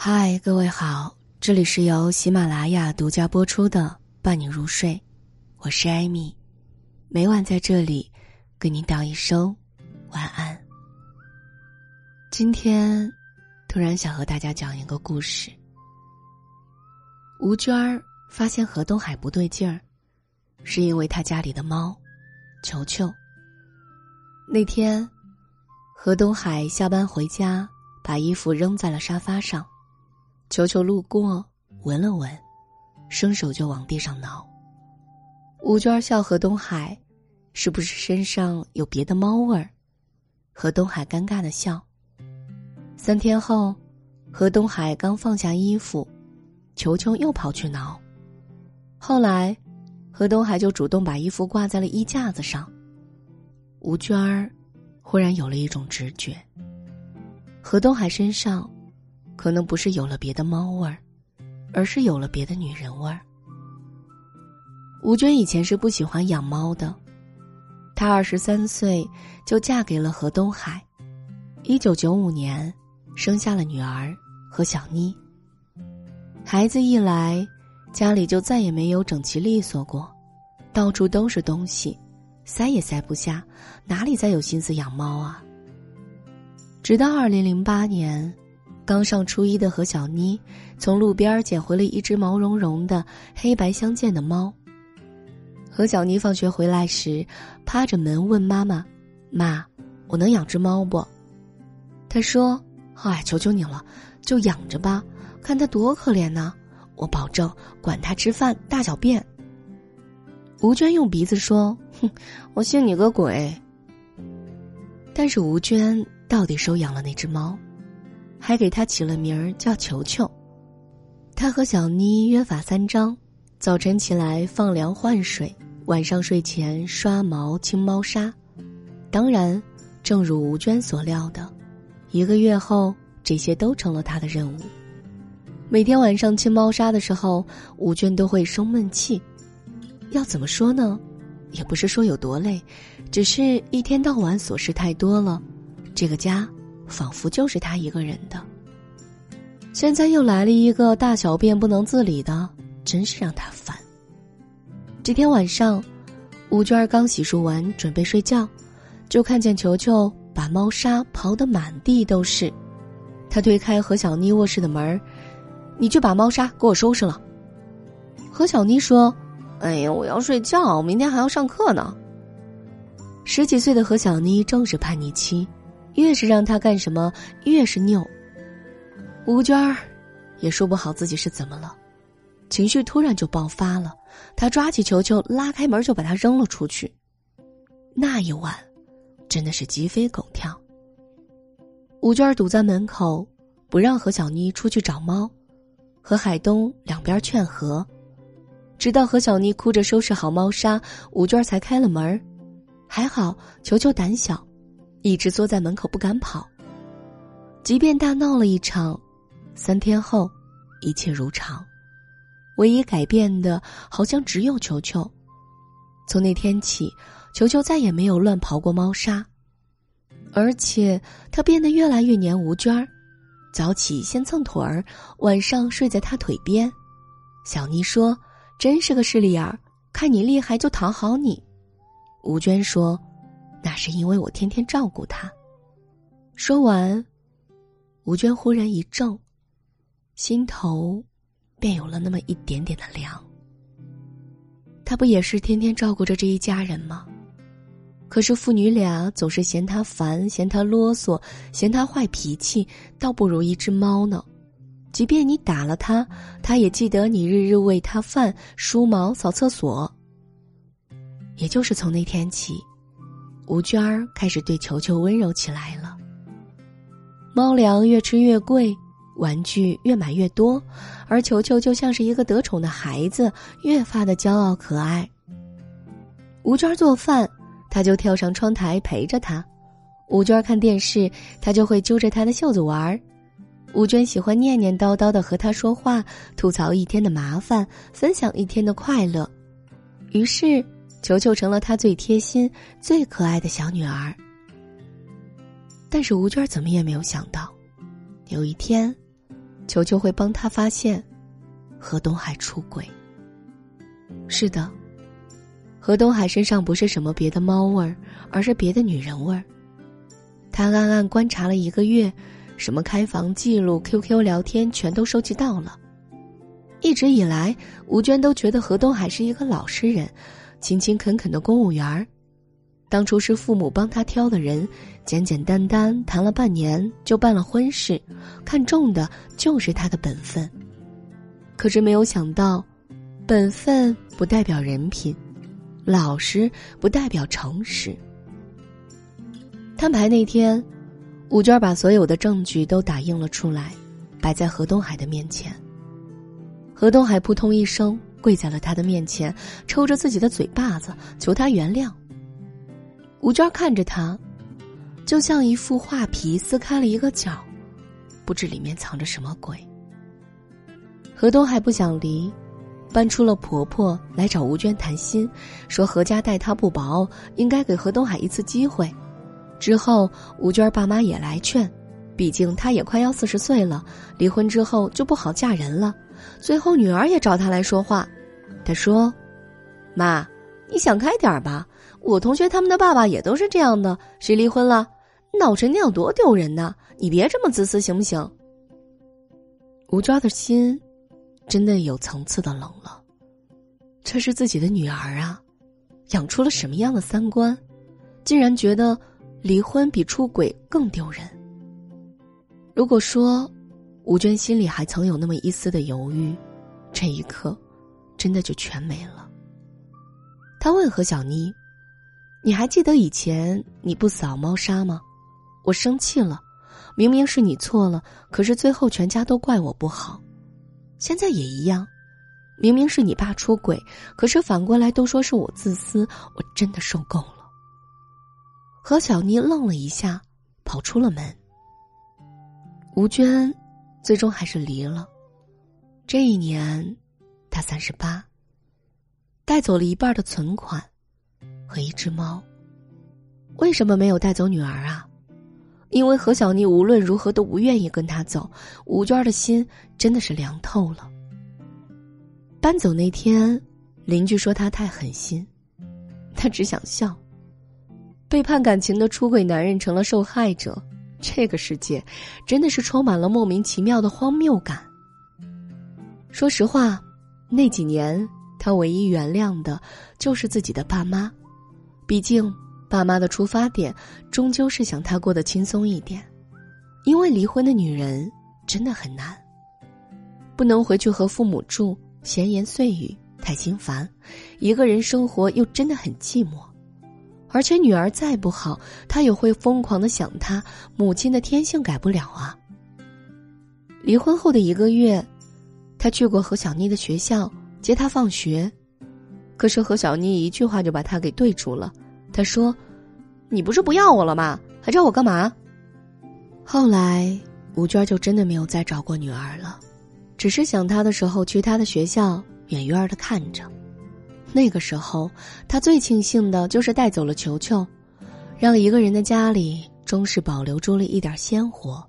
嗨，各位好，这里是由喜马拉雅独家播出的《伴你入睡》，我是艾米，每晚在这里跟您道一声晚安。今天突然想和大家讲一个故事。吴娟儿发现何东海不对劲儿，是因为他家里的猫球球。那天，何东海下班回家，把衣服扔在了沙发上。球球路过，闻了闻，伸手就往地上挠。吴娟笑何东海：“是不是身上有别的猫味儿？”何东海尴尬的笑。三天后，何东海刚放下衣服，球球又跑去挠。后来，何东海就主动把衣服挂在了衣架子上。吴娟儿忽然有了一种直觉：何东海身上。可能不是有了别的猫味儿，而是有了别的女人味儿。吴娟以前是不喜欢养猫的，她二十三岁就嫁给了何东海，一九九五年生下了女儿和小妮。孩子一来，家里就再也没有整齐利索过，到处都是东西，塞也塞不下，哪里再有心思养猫啊？直到二零零八年。刚上初一的何小妮，从路边捡回了一只毛茸茸的黑白相间的猫。何小妮放学回来时，趴着门问妈妈：“妈，我能养只猫不？”她说：“哎，求求你了，就养着吧，看它多可怜呢！我保证管它吃饭、大小便。”吴娟用鼻子说：“哼，我信你个鬼！”但是吴娟到底收养了那只猫。还给他起了名儿叫球球。他和小妮约法三章：早晨起来放粮换水，晚上睡前刷毛清猫砂。当然，正如吴娟所料的，一个月后，这些都成了他的任务。每天晚上清猫砂的时候，吴娟都会生闷气。要怎么说呢？也不是说有多累，只是一天到晚琐事太多了。这个家。仿佛就是他一个人的。现在又来了一个大小便不能自理的，真是让他烦。这天晚上，吴娟儿刚洗漱完，准备睡觉，就看见球球把猫砂刨得满地都是。他推开何小妮卧室的门你去把猫砂给我收拾了。”何小妮说：“哎呀，我要睡觉，明天还要上课呢。”十几岁的何小妮正是叛逆期。越是让他干什么，越是拗。吴娟儿也说不好自己是怎么了，情绪突然就爆发了。他抓起球球，拉开门就把他扔了出去。那一晚，真的是鸡飞狗跳。吴娟儿堵在门口，不让何小妮出去找猫，和海东两边劝和，直到何小妮哭着收拾好猫砂，吴娟儿才开了门。还好，球球胆小。一直坐在门口不敢跑。即便大闹了一场，三天后，一切如常。唯一改变的，好像只有球球。从那天起，球球再也没有乱刨过猫砂，而且他变得越来越黏吴娟儿。早起先蹭腿儿，晚上睡在他腿边。小妮说：“真是个势利眼儿，看你厉害就讨好你。”吴娟说。那是因为我天天照顾他。说完，吴娟忽然一怔，心头便有了那么一点点的凉。他不也是天天照顾着这一家人吗？可是父女俩总是嫌他烦，嫌他啰嗦，嫌他坏脾气，倒不如一只猫呢。即便你打了他，他也记得你日日喂他饭、梳毛、扫厕所。也就是从那天起。吴娟儿开始对球球温柔起来了。猫粮越吃越贵，玩具越买越多，而球球就像是一个得宠的孩子，越发的骄傲可爱。吴娟儿做饭，他就跳上窗台陪着她；吴娟儿看电视，他就会揪着他的袖子玩儿。吴娟喜欢念念叨叨的和他说话，吐槽一天的麻烦，分享一天的快乐。于是。球球成了他最贴心、最可爱的小女儿。但是吴娟怎么也没有想到，有一天，球球会帮他发现何东海出轨。是的，何东海身上不是什么别的猫味儿，而是别的女人味儿。他暗暗观察了一个月，什么开房记录、QQ 聊天全都收集到了。一直以来，吴娟都觉得何东海是一个老实人，勤勤恳恳的公务员儿。当初是父母帮他挑的人，简简单单谈了半年就办了婚事，看中的就是他的本分。可是没有想到，本分不代表人品，老实不代表诚实。摊牌那天，吴娟把所有的证据都打印了出来，摆在何东海的面前。何东海扑通一声跪在了他的面前，抽着自己的嘴巴子求他原谅。吴娟看着他，就像一副画皮撕开了一个角，不知里面藏着什么鬼。何东海不想离，搬出了婆婆来找吴娟谈心，说何家待他不薄，应该给何东海一次机会。之后，吴娟爸妈也来劝，毕竟她也快要四十岁了，离婚之后就不好嫁人了。最后，女儿也找他来说话。他说：“妈，你想开点吧。我同学他们的爸爸也都是这样的，谁离婚了，闹成那样多丢人呐！你别这么自私，行不行？”吴娟的心真的有层次的冷了。这是自己的女儿啊，养出了什么样的三观，竟然觉得离婚比出轨更丢人？如果说……吴娟心里还曾有那么一丝的犹豫，这一刻，真的就全没了。他问何小妮：“你还记得以前你不扫猫砂吗？我生气了，明明是你错了，可是最后全家都怪我不好。现在也一样，明明是你爸出轨，可是反过来都说是我自私，我真的受够了。”何小妮愣了一下，跑出了门。吴娟。最终还是离了。这一年，他三十八，带走了一半的存款和一只猫。为什么没有带走女儿啊？因为何小妮无论如何都不愿意跟他走。吴娟的心真的是凉透了。搬走那天，邻居说他太狠心，他只想笑。背叛感情的出轨男人成了受害者。这个世界，真的是充满了莫名其妙的荒谬感。说实话，那几年他唯一原谅的，就是自己的爸妈。毕竟，爸妈的出发点终究是想他过得轻松一点。因为离婚的女人真的很难，不能回去和父母住，闲言碎语太心烦；一个人生活又真的很寂寞。而且女儿再不好，他也会疯狂的想她。母亲的天性改不了啊。离婚后的一个月，他去过何小妮的学校接她放学，可是何小妮一句话就把他给对住了。他说：“你不是不要我了吗？还找我干嘛？”后来吴娟就真的没有再找过女儿了，只是想她的时候去她的学校远远的看着。那个时候，他最庆幸的就是带走了球球，让一个人的家里终是保留住了一点鲜活。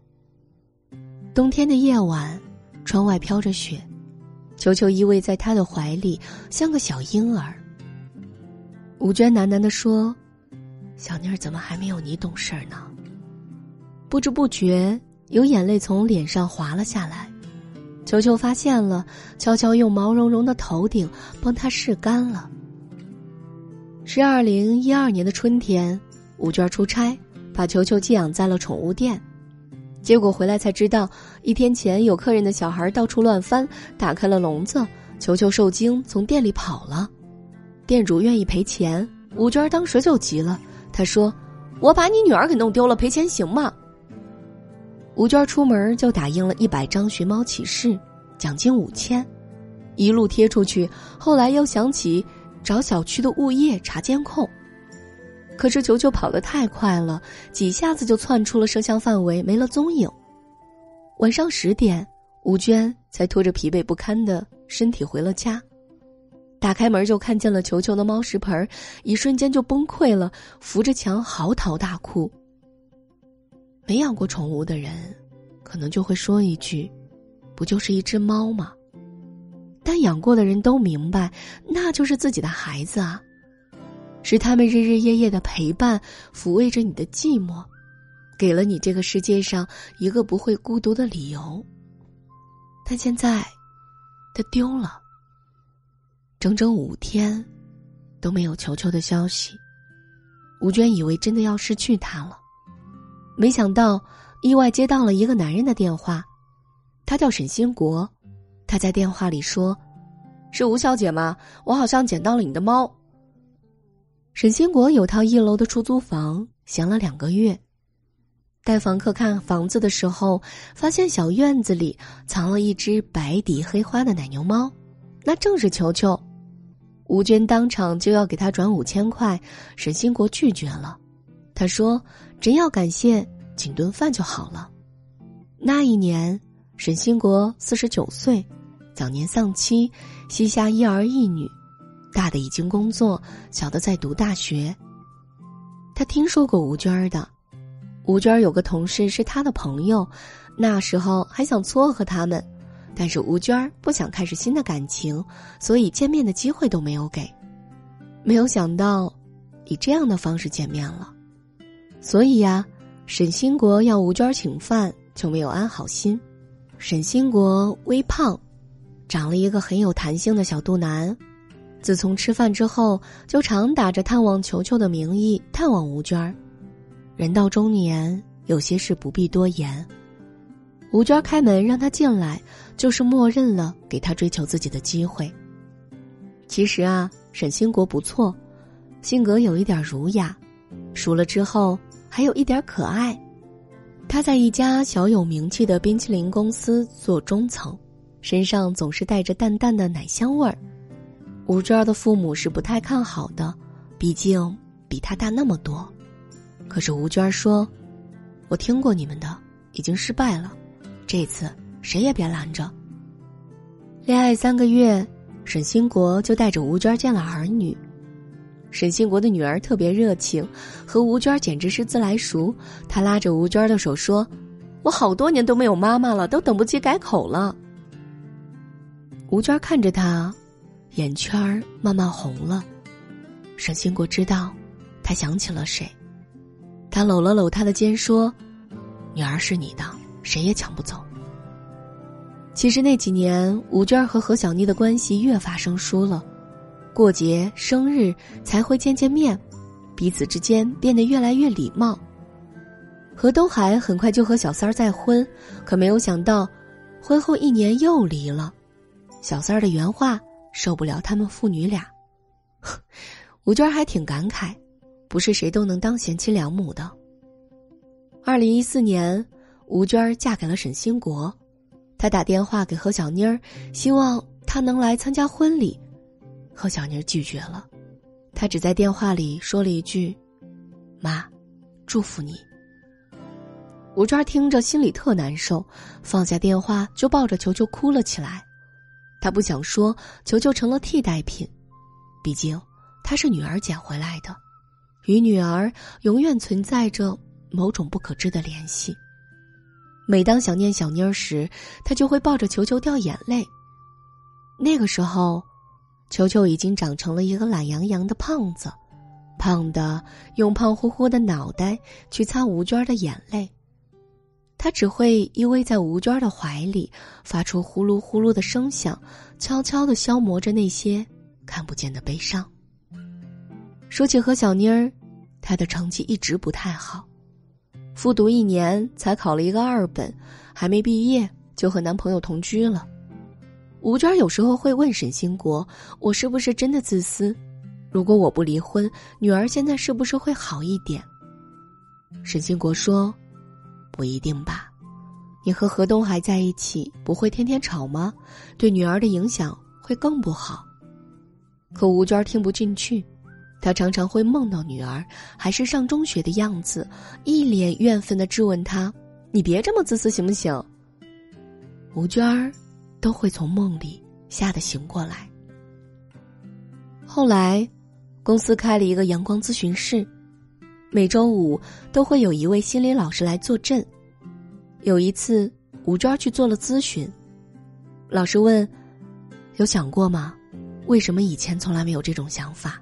冬天的夜晚，窗外飘着雪，球球依偎在他的怀里，像个小婴儿。吴娟喃喃的说：“小妮儿怎么还没有你懂事儿呢？”不知不觉，有眼泪从脸上滑了下来。球球发现了，悄悄用毛茸茸的头顶帮他拭干了。是二零一二年的春天，吴娟出差，把球球寄养在了宠物店，结果回来才知道，一天前有客人的小孩到处乱翻，打开了笼子，球球受惊从店里跑了。店主愿意赔钱，吴娟当时就急了，她说：“我把你女儿给弄丢了，赔钱行吗？”吴娟出门就打印了一百张寻猫启事，奖金五千，一路贴出去。后来又想起找小区的物业查监控，可是球球跑得太快了，几下子就窜出了摄像范围，没了踪影。晚上十点，吴娟才拖着疲惫不堪的身体回了家，打开门就看见了球球的猫食盆，一瞬间就崩溃了，扶着墙嚎啕大哭。没养过宠物的人，可能就会说一句：“不就是一只猫吗？但养过的人都明白，那就是自己的孩子啊，是他们日日夜夜的陪伴，抚慰着你的寂寞，给了你这个世界上一个不会孤独的理由。但现在，他丢了。整整五天，都没有球球的消息。吴娟以为真的要失去他了，没想到意外接到了一个男人的电话，他叫沈兴国。他在电话里说：“是吴小姐吗？我好像捡到了你的猫。”沈兴国有套一楼的出租房，闲了两个月。带房客看房子的时候，发现小院子里藏了一只白底黑花的奶牛猫，那正是球球。吴娟当场就要给他转五千块，沈兴国拒绝了。他说：“真要感谢，请顿饭就好了。”那一年，沈兴国四十九岁，早年丧妻，膝下一儿一女，大的已经工作，小的在读大学。他听说过吴娟儿的，吴娟儿有个同事是他的朋友，那时候还想撮合他们。但是吴娟儿不想开始新的感情，所以见面的机会都没有给。没有想到，以这样的方式见面了。所以呀，沈兴国要吴娟请饭，就没有安好心。沈兴国微胖，长了一个很有弹性的小肚腩。自从吃饭之后，就常打着探望球球的名义探望吴娟。人到中年，有些事不必多言。吴娟开门让他进来，就是默认了给他追求自己的机会。其实啊，沈兴国不错，性格有一点儒雅，熟了之后还有一点可爱。他在一家小有名气的冰淇淋公司做中层，身上总是带着淡淡的奶香味儿。吴娟的父母是不太看好的，毕竟比他大那么多。可是吴娟说：“我听过你们的，已经失败了。”这次谁也别拦着。恋爱三个月，沈兴国就带着吴娟见了儿女。沈兴国的女儿特别热情，和吴娟简直是自来熟。他拉着吴娟的手说：“我好多年都没有妈妈了，都等不及改口了。”吴娟看着他，眼圈慢慢红了。沈兴国知道，他想起了谁。他搂了搂他的肩说：“女儿是你的。”谁也抢不走。其实那几年，吴娟和何小妮的关系越发生疏了，过节、生日才会见见面，彼此之间变得越来越礼貌。何东海很快就和小三儿再婚，可没有想到，婚后一年又离了。小三儿的原话受不了他们父女俩，吴娟还挺感慨，不是谁都能当贤妻良母的。二零一四年。吴娟儿嫁给了沈兴国，他打电话给何小妮儿，希望她能来参加婚礼。何小妮拒绝了，他只在电话里说了一句：“妈，祝福你。”吴娟听着心里特难受，放下电话就抱着球球哭了起来。她不想说球球成了替代品，毕竟她是女儿捡回来的，与女儿永远存在着某种不可知的联系。每当想念小妮儿时，他就会抱着球球掉眼泪。那个时候，球球已经长成了一个懒洋洋的胖子，胖的用胖乎乎的脑袋去擦吴娟的眼泪。他只会依偎在吴娟的怀里，发出呼噜呼噜的声响，悄悄的消磨着那些看不见的悲伤。说起何小妮儿，她的成绩一直不太好。复读一年才考了一个二本，还没毕业就和男朋友同居了。吴娟有时候会问沈兴国：“我是不是真的自私？如果我不离婚，女儿现在是不是会好一点？”沈兴国说：“不一定吧，你和何东海在一起不会天天吵吗？对女儿的影响会更不好。”可吴娟听不进去。她常常会梦到女儿还是上中学的样子，一脸怨愤的质问他：“你别这么自私行不行？”吴娟都会从梦里吓得醒过来。后来，公司开了一个阳光咨询室，每周五都会有一位心理老师来坐镇。有一次，吴娟去做了咨询，老师问：“有想过吗？为什么以前从来没有这种想法？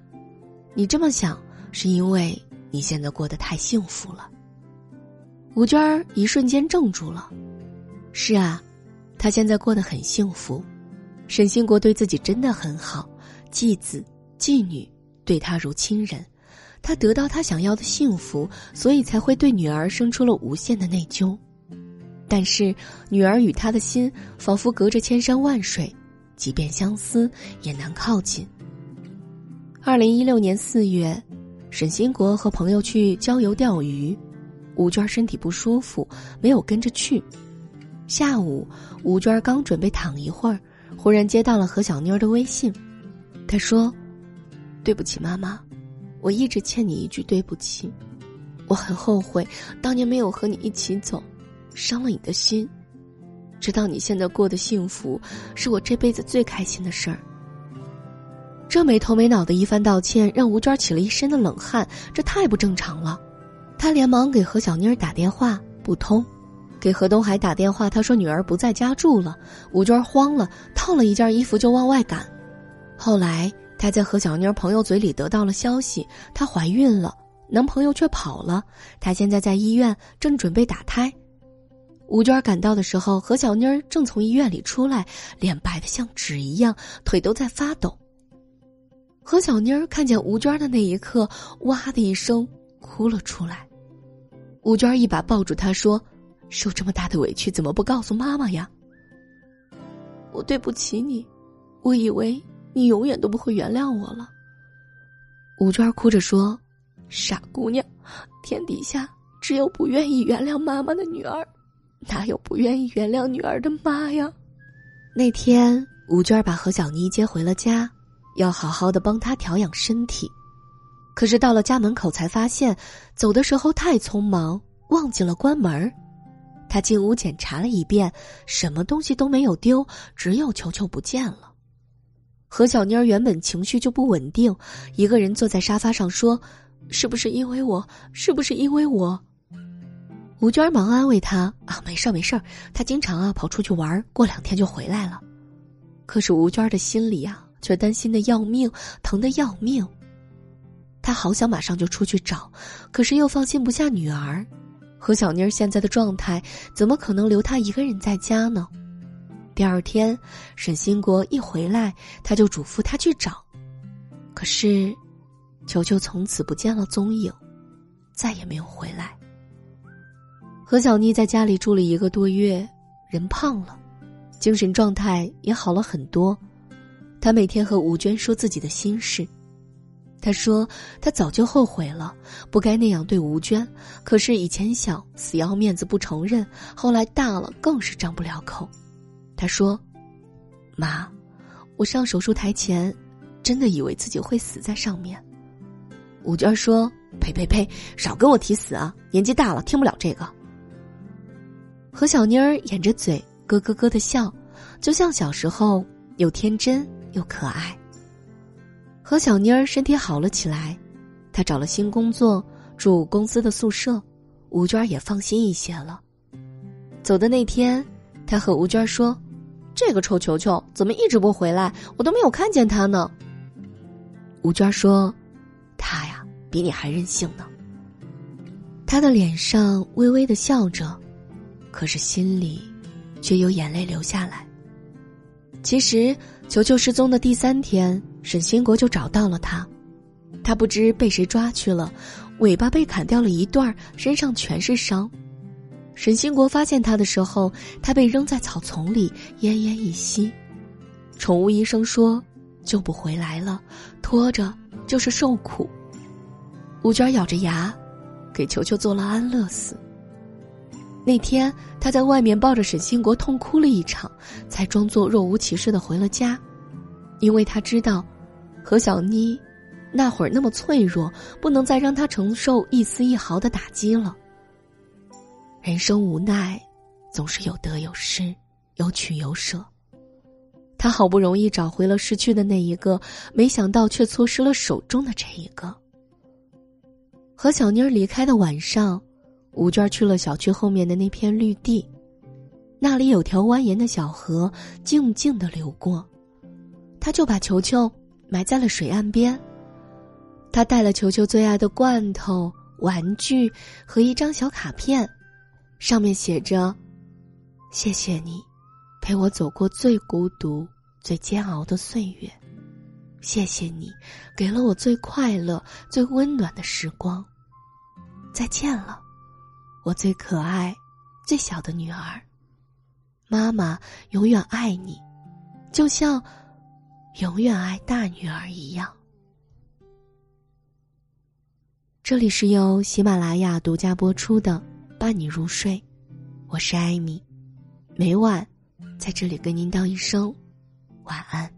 你这么想，是因为你现在过得太幸福了。”吴娟儿一瞬间怔住了。是啊，他现在过得很幸福。沈兴国对自己真的很好，继子、继女对他如亲人。他得到他想要的幸福，所以才会对女儿生出了无限的内疚。但是女儿与他的心仿佛隔着千山万水，即便相思也难靠近。二零一六年四月，沈兴国和朋友去郊游钓鱼，吴娟身体不舒服，没有跟着去。下午，吴娟刚准备躺一会儿，忽然接到了何小妮的微信，她说：“对不起，妈妈。”我一直欠你一句对不起，我很后悔当年没有和你一起走，伤了你的心。知道你现在过得幸福，是我这辈子最开心的事儿。这没头没脑的一番道歉，让吴娟起了一身的冷汗，这太不正常了。她连忙给何小妮儿打电话，不通；给何东海打电话，他说女儿不在家住了。吴娟慌了，套了一件衣服就往外赶。后来。她在何小妮朋友嘴里得到了消息，她怀孕了，男朋友却跑了。她现在在医院，正准备打胎。吴娟赶到的时候，何小妮正从医院里出来，脸白的像纸一样，腿都在发抖。何小妮看见吴娟的那一刻，哇的一声哭了出来。吴娟一把抱住她，说：“受这么大的委屈，怎么不告诉妈妈呀？”我对不起你，我以为。你永远都不会原谅我了。吴娟哭着说：“傻姑娘，天底下只有不愿意原谅妈妈的女儿，哪有不愿意原谅女儿的妈呀？”那天，吴娟把何小妮接回了家，要好好的帮她调养身体。可是到了家门口，才发现走的时候太匆忙，忘记了关门。他进屋检查了一遍，什么东西都没有丢，只有球球不见了。何小妮儿原本情绪就不稳定，一个人坐在沙发上说：“是不是因为我？是不是因为我？”吴娟忙安慰她：“啊，没事没事，他经常啊跑出去玩，过两天就回来了。”可是吴娟的心里啊却担心的要命，疼的要命。她好想马上就出去找，可是又放心不下女儿。何小妮现在的状态，怎么可能留她一个人在家呢？第二天，沈兴国一回来，他就嘱咐他去找。可是，球球从此不见了踪影，再也没有回来。何小妮在家里住了一个多月，人胖了，精神状态也好了很多。她每天和吴娟说自己的心事。她说：“她早就后悔了，不该那样对吴娟。可是以前小，死要面子不承认；后来大了，更是张不了口。”他说：“妈，我上手术台前，真的以为自己会死在上面。”吴娟说：“呸呸呸，少跟我提死啊！年纪大了，听不了这个。”何小妮儿掩着嘴咯咯咯的笑，就像小时候又天真又可爱。何小妮儿身体好了起来，她找了新工作，住公司的宿舍，吴娟也放心一些了。走的那天，她和吴娟说。这个臭球球怎么一直不回来？我都没有看见他呢。吴娟说：“他呀，比你还任性呢。”他的脸上微微的笑着，可是心里却有眼泪流下来。其实，球球失踪的第三天，沈兴国就找到了他。他不知被谁抓去了，尾巴被砍掉了一段，身上全是伤。沈兴国发现他的时候，他被扔在草丛里，奄奄一息。宠物医生说救不回来了，拖着就是受苦。吴娟咬着牙，给球球做了安乐死。那天他在外面抱着沈兴国痛哭了一场，才装作若无其事的回了家，因为他知道，何小妮那会儿那么脆弱，不能再让他承受一丝一毫的打击了。人生无奈，总是有得有失，有取有舍。他好不容易找回了失去的那一个，没想到却错失了手中的这一个。何小妮离开的晚上，吴娟去了小区后面的那片绿地。那里有条蜿蜒的小河，静静的流过。他就把球球埋在了水岸边。他带了球球最爱的罐头、玩具和一张小卡片，上面写着：“谢谢你，陪我走过最孤独、最煎熬的岁月。谢谢你，给了我最快乐、最温暖的时光。再见了，我最可爱、最小的女儿。妈妈永远爱你，就像永远爱大女儿一样。”这里是由喜马拉雅独家播出的《伴你入睡》，我是艾米，每晚在这里跟您道一声晚安。